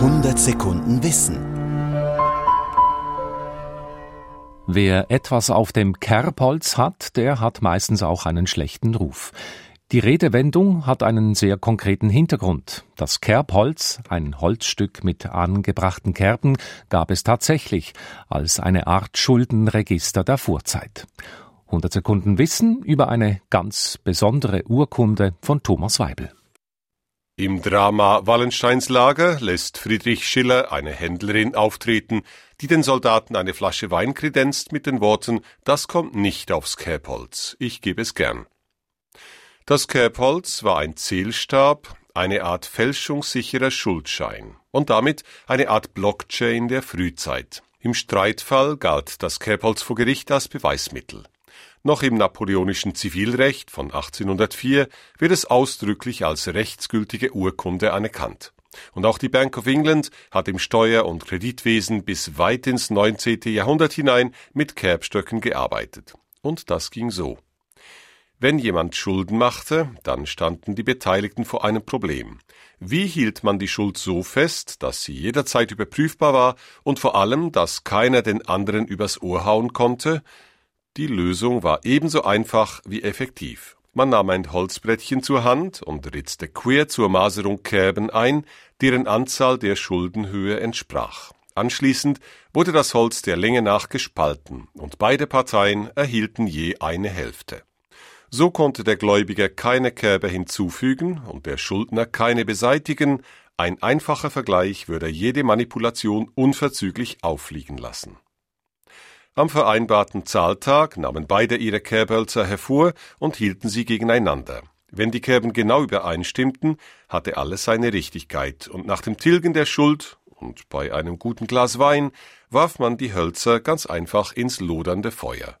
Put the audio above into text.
100 Sekunden Wissen. Wer etwas auf dem Kerbholz hat, der hat meistens auch einen schlechten Ruf. Die Redewendung hat einen sehr konkreten Hintergrund. Das Kerbholz, ein Holzstück mit angebrachten Kerben, gab es tatsächlich als eine Art Schuldenregister der Vorzeit. 100 Sekunden Wissen über eine ganz besondere Urkunde von Thomas Weibel. Im Drama Wallensteins Lager lässt Friedrich Schiller eine Händlerin auftreten, die den Soldaten eine Flasche Wein kredenzt mit den Worten Das kommt nicht aufs Kerbholz, ich gebe es gern. Das Kerbholz war ein Zählstab, eine Art fälschungssicherer Schuldschein und damit eine Art Blockchain der Frühzeit. Im Streitfall galt das Kerbholz vor Gericht als Beweismittel. Noch im napoleonischen Zivilrecht von 1804 wird es ausdrücklich als rechtsgültige Urkunde anerkannt. Und auch die Bank of England hat im Steuer- und Kreditwesen bis weit ins 19. Jahrhundert hinein mit Kerbstöcken gearbeitet. Und das ging so. Wenn jemand Schulden machte, dann standen die Beteiligten vor einem Problem. Wie hielt man die Schuld so fest, dass sie jederzeit überprüfbar war und vor allem, dass keiner den anderen übers Ohr hauen konnte, die Lösung war ebenso einfach wie effektiv. Man nahm ein Holzbrettchen zur Hand und ritzte quer zur Maserung Kerben ein, deren Anzahl der Schuldenhöhe entsprach. Anschließend wurde das Holz der Länge nach gespalten und beide Parteien erhielten je eine Hälfte. So konnte der Gläubiger keine Kerbe hinzufügen und der Schuldner keine beseitigen, ein einfacher Vergleich würde jede Manipulation unverzüglich auffliegen lassen. Am vereinbarten Zahltag nahmen beide ihre Kerbhölzer hervor und hielten sie gegeneinander. Wenn die Kerben genau übereinstimmten, hatte alles seine Richtigkeit, und nach dem Tilgen der Schuld und bei einem guten Glas Wein warf man die Hölzer ganz einfach ins lodernde Feuer.